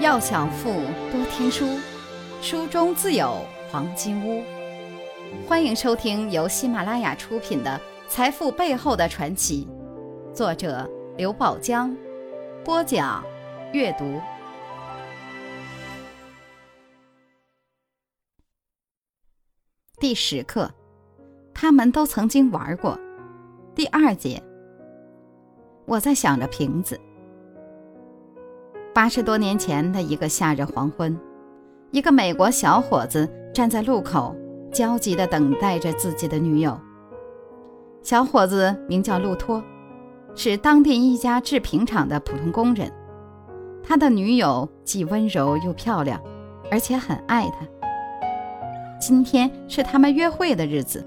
要想富，多听书，书中自有黄金屋。欢迎收听由喜马拉雅出品的《财富背后的传奇》，作者刘宝江，播讲阅读。第十课，他们都曾经玩过。第二节，我在想着瓶子。八十多年前的一个夏日黄昏，一个美国小伙子站在路口，焦急地等待着自己的女友。小伙子名叫路托，是当地一家制瓶厂的普通工人。他的女友既温柔又漂亮，而且很爱他。今天是他们约会的日子，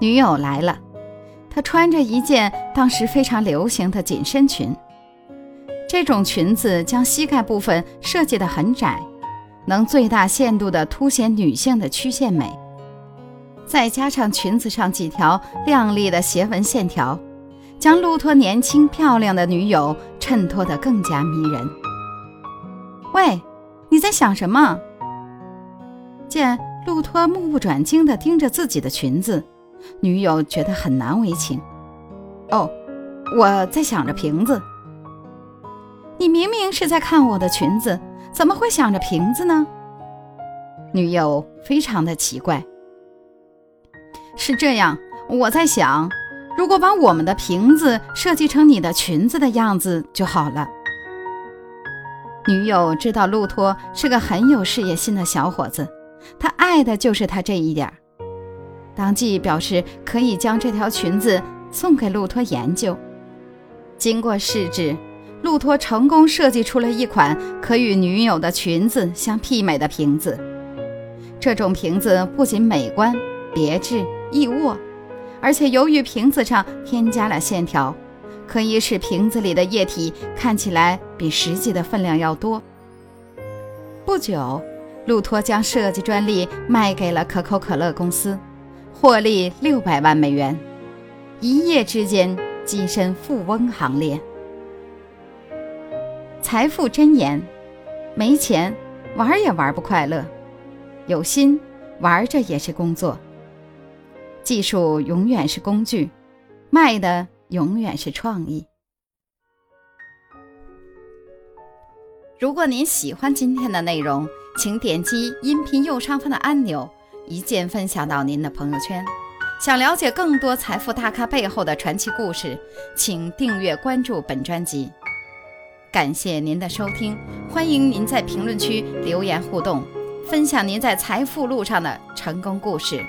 女友来了，她穿着一件当时非常流行的紧身裙。这种裙子将膝盖部分设计得很窄，能最大限度地凸显女性的曲线美。再加上裙子上几条亮丽的斜纹线条，将路托年轻漂亮的女友衬托得更加迷人。喂，你在想什么？见路托目不转睛地盯着自己的裙子，女友觉得很难为情。哦，我在想着瓶子。你明明是在看我的裙子，怎么会想着瓶子呢？女友非常的奇怪。是这样，我在想，如果把我们的瓶子设计成你的裙子的样子就好了。女友知道路托是个很有事业心的小伙子，他爱的就是他这一点，当即表示可以将这条裙子送给路托研究。经过试制。路托成功设计出了一款可与女友的裙子相媲美的瓶子。这种瓶子不仅美观、别致、易握，而且由于瓶子上添加了线条，可以使瓶子里的液体看起来比实际的分量要多。不久，路托将设计专利卖给了可口可乐公司，获利六百万美元，一夜之间跻身富翁行列。财富箴言：没钱玩也玩不快乐，有心玩着也是工作。技术永远是工具，卖的永远是创意。如果您喜欢今天的内容，请点击音频右上方的按钮，一键分享到您的朋友圈。想了解更多财富大咖背后的传奇故事，请订阅关注本专辑。感谢您的收听，欢迎您在评论区留言互动，分享您在财富路上的成功故事。